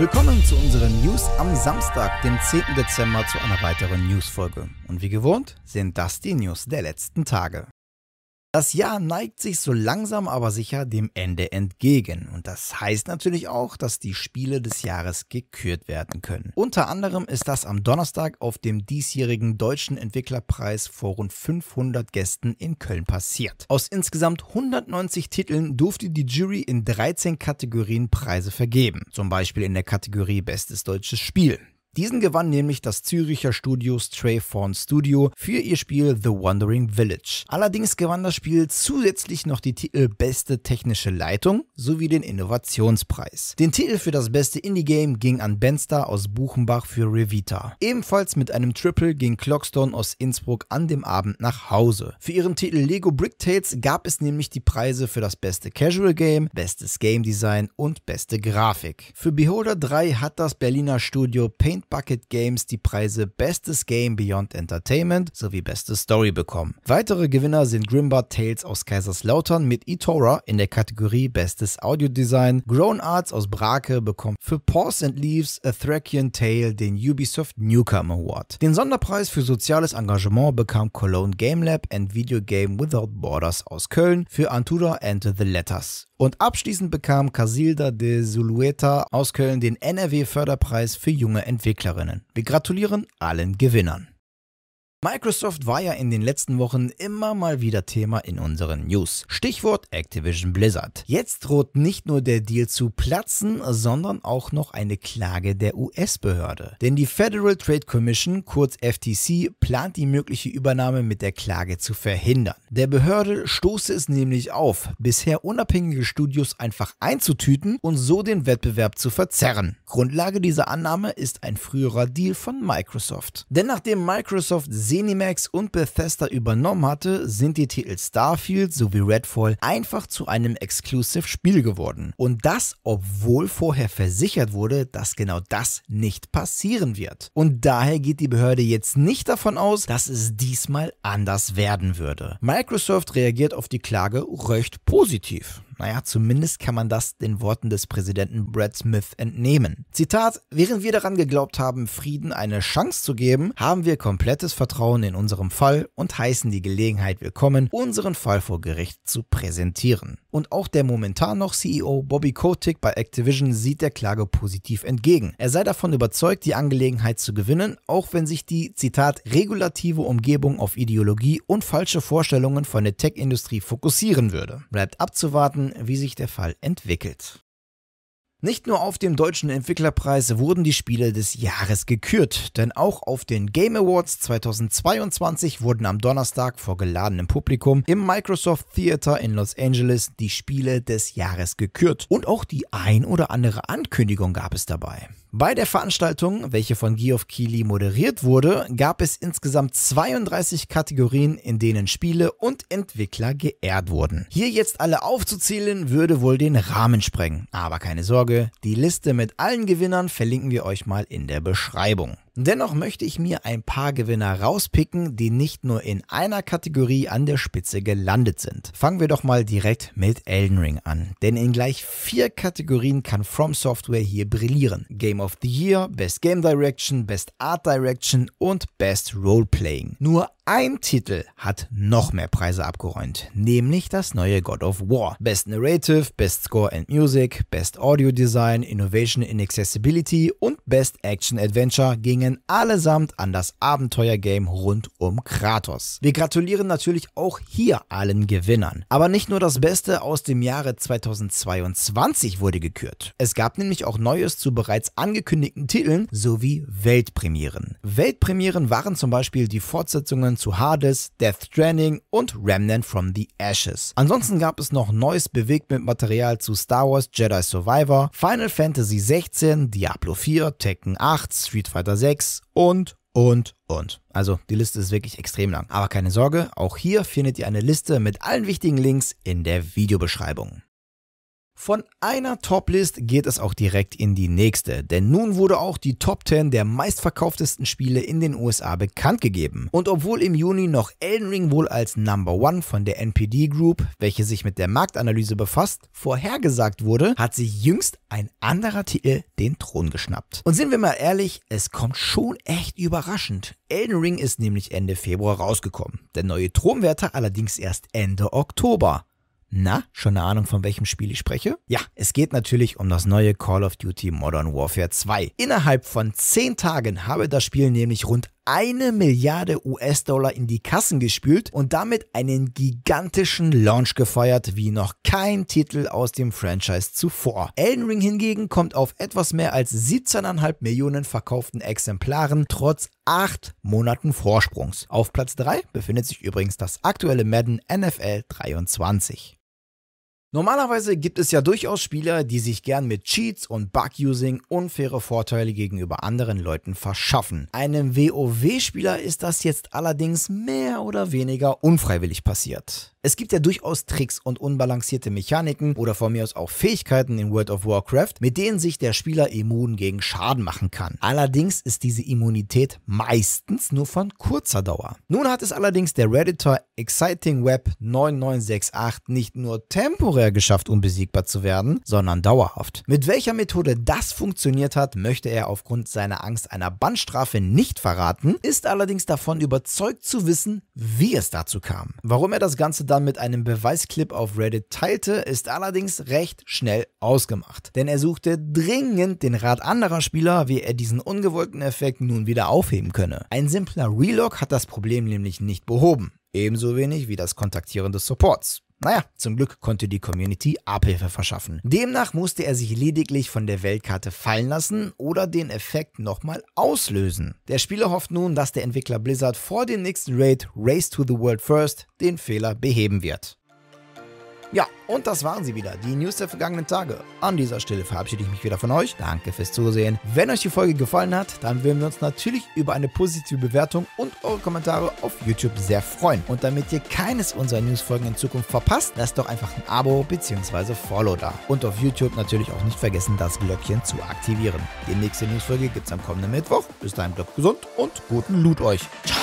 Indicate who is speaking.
Speaker 1: Willkommen zu unseren News am Samstag, dem 10. Dezember, zu einer weiteren Newsfolge. Und wie gewohnt sind das die News der letzten Tage. Das Jahr neigt sich so langsam aber sicher dem Ende entgegen und das heißt natürlich auch, dass die Spiele des Jahres gekürt werden können. Unter anderem ist das am Donnerstag auf dem diesjährigen Deutschen Entwicklerpreis vor rund 500 Gästen in Köln passiert. Aus insgesamt 190 Titeln durfte die Jury in 13 Kategorien Preise vergeben, zum Beispiel in der Kategorie Bestes deutsches Spiel. Diesen gewann nämlich das Züricher Studio Strayfawn Studio für ihr Spiel The Wandering Village. Allerdings gewann das Spiel zusätzlich noch die Titel Beste technische Leitung sowie den Innovationspreis. Den Titel für das beste Indie-Game ging an Benstar aus Buchenbach für Revita. Ebenfalls mit einem Triple ging Clockstone aus Innsbruck an dem Abend nach Hause. Für ihren Titel Lego Brick Tales gab es nämlich die Preise für das beste Casual Game, bestes Game Design und beste Grafik. Für Beholder 3 hat das Berliner Studio Paint Paint Bucket Games die Preise Bestes Game Beyond Entertainment sowie Beste Story bekommen. Weitere Gewinner sind Grimbard Tales aus Kaiserslautern mit eTora in der Kategorie Bestes Audiodesign. Grown Arts aus Brake bekommt für Paws and Leaves A Thracian Tale den Ubisoft Newcomer Award. Den Sonderpreis für soziales Engagement bekam Cologne Game Lab and Video Game Without Borders aus Köln für Antura and the Letters. Und abschließend bekam Casilda de Zulueta aus Köln den NRW Förderpreis für junge Entwicklerinnen. Wir gratulieren allen Gewinnern. Microsoft war ja in den letzten Wochen immer mal wieder Thema in unseren News. Stichwort Activision Blizzard. Jetzt droht nicht nur der Deal zu platzen, sondern auch noch eine Klage der US-Behörde. Denn die Federal Trade Commission, kurz FTC, plant die mögliche Übernahme mit der Klage zu verhindern. Der Behörde stoße es nämlich auf, bisher unabhängige Studios einfach einzutüten und so den Wettbewerb zu verzerren. Grundlage dieser Annahme ist ein früherer Deal von Microsoft. Denn nachdem Microsoft Zenimax und Bethesda übernommen hatte, sind die Titel Starfield sowie Redfall einfach zu einem Exclusive-Spiel geworden. Und das, obwohl vorher versichert wurde, dass genau das nicht passieren wird. Und daher geht die Behörde jetzt nicht davon aus, dass es diesmal anders werden würde. Microsoft reagiert auf die Klage recht positiv. Naja, zumindest kann man das den Worten des Präsidenten Brad Smith entnehmen. Zitat, während wir daran geglaubt haben, Frieden eine Chance zu geben, haben wir komplettes Vertrauen in unserem Fall und heißen die Gelegenheit willkommen, unseren Fall vor Gericht zu präsentieren. Und auch der momentan noch CEO Bobby Kotick bei Activision sieht der Klage positiv entgegen. Er sei davon überzeugt, die Angelegenheit zu gewinnen, auch wenn sich die, Zitat, regulative Umgebung auf Ideologie und falsche Vorstellungen von der Tech-Industrie fokussieren würde. Bleibt abzuwarten, wie sich der Fall entwickelt. Nicht nur auf dem deutschen Entwicklerpreis wurden die Spiele des Jahres gekürt, denn auch auf den Game Awards 2022 wurden am Donnerstag vor geladenem Publikum im Microsoft Theater in Los Angeles die Spiele des Jahres gekürt. Und auch die ein oder andere Ankündigung gab es dabei. Bei der Veranstaltung, welche von Geoff Keighley moderiert wurde, gab es insgesamt 32 Kategorien, in denen Spiele und Entwickler geehrt wurden. Hier jetzt alle aufzuzählen, würde wohl den Rahmen sprengen. Aber keine Sorge, die Liste mit allen Gewinnern verlinken wir euch mal in der Beschreibung. Dennoch möchte ich mir ein paar Gewinner rauspicken, die nicht nur in einer Kategorie an der Spitze gelandet sind. Fangen wir doch mal direkt mit Elden Ring an, denn in gleich vier Kategorien kann From Software hier brillieren. Game of the Year, Best Game Direction, Best Art Direction und Best Role Playing. Nur ein Titel hat noch mehr Preise abgeräumt, nämlich das neue God of War. Best Narrative, Best Score and Music, Best Audio Design, Innovation in Accessibility und Best Action Adventure gingen allesamt an das Abenteuergame rund um Kratos. Wir gratulieren natürlich auch hier allen Gewinnern. Aber nicht nur das Beste aus dem Jahre 2022 wurde gekürt. Es gab nämlich auch Neues zu bereits angekündigten Titeln sowie Weltpremieren. Weltpremieren waren zum Beispiel die Fortsetzungen zu Hades, Death Stranding und Remnant from the Ashes. Ansonsten gab es noch neues Bewegtbildmaterial zu Star Wars Jedi Survivor, Final Fantasy 16, Diablo 4, Tekken 8, Street Fighter 6 und und, und. Also die Liste ist wirklich extrem lang. Aber keine Sorge, auch hier findet ihr eine Liste mit allen wichtigen Links in der Videobeschreibung. Von einer Top-List geht es auch direkt in die nächste, denn nun wurde auch die Top 10 der meistverkauftesten Spiele in den USA bekannt gegeben. Und obwohl im Juni noch Elden Ring wohl als Number One von der NPD Group, welche sich mit der Marktanalyse befasst, vorhergesagt wurde, hat sich jüngst ein anderer Titel den Thron geschnappt. Und sind wir mal ehrlich, es kommt schon echt überraschend. Elden Ring ist nämlich Ende Februar rausgekommen, der neue Thronwärter allerdings erst Ende Oktober. Na, schon eine Ahnung, von welchem Spiel ich spreche? Ja, es geht natürlich um das neue Call of Duty Modern Warfare 2. Innerhalb von 10 Tagen habe das Spiel nämlich rund eine Milliarde US-Dollar in die Kassen gespült und damit einen gigantischen Launch gefeiert wie noch kein Titel aus dem Franchise zuvor. Elden Ring hingegen kommt auf etwas mehr als 17,5 Millionen verkauften Exemplaren trotz 8 Monaten Vorsprungs. Auf Platz 3 befindet sich übrigens das aktuelle Madden NFL 23. Normalerweise gibt es ja durchaus Spieler, die sich gern mit Cheats und Bug-Using unfaire Vorteile gegenüber anderen Leuten verschaffen. Einem WoW-Spieler ist das jetzt allerdings mehr oder weniger unfreiwillig passiert. Es gibt ja durchaus Tricks und unbalancierte Mechaniken oder von mir aus auch Fähigkeiten in World of Warcraft, mit denen sich der Spieler immun gegen Schaden machen kann. Allerdings ist diese Immunität meistens nur von kurzer Dauer. Nun hat es allerdings der Redditor Exciting Web 9968 nicht nur temporär geschafft, unbesiegbar zu werden, sondern dauerhaft. Mit welcher Methode das funktioniert hat, möchte er aufgrund seiner Angst einer Bannstrafe nicht verraten, ist allerdings davon überzeugt zu wissen, wie es dazu kam. Warum er das Ganze dann mit einem Beweisclip auf Reddit teilte, ist allerdings recht schnell ausgemacht. Denn er suchte dringend den Rat anderer Spieler, wie er diesen ungewollten Effekt nun wieder aufheben könne. Ein simpler Relog hat das Problem nämlich nicht behoben. Ebenso wenig wie das Kontaktieren des Supports. Naja, zum Glück konnte die Community Abhilfe verschaffen. Demnach musste er sich lediglich von der Weltkarte fallen lassen oder den Effekt nochmal auslösen. Der Spieler hofft nun, dass der Entwickler Blizzard vor dem nächsten Raid Race to the World First den Fehler beheben wird. Ja, und das waren sie wieder, die News der vergangenen Tage. An dieser Stelle verabschiede ich mich wieder von euch. Danke fürs Zusehen. Wenn euch die Folge gefallen hat, dann würden wir uns natürlich über eine positive Bewertung und eure Kommentare auf YouTube sehr freuen. Und damit ihr keines unserer Newsfolgen in Zukunft verpasst, lasst doch einfach ein Abo bzw. Follow da. Und auf YouTube natürlich auch nicht vergessen, das Glöckchen zu aktivieren. Die nächste Newsfolge gibt es am kommenden Mittwoch. Bis dahin bleibt gesund und guten Loot euch. Ciao.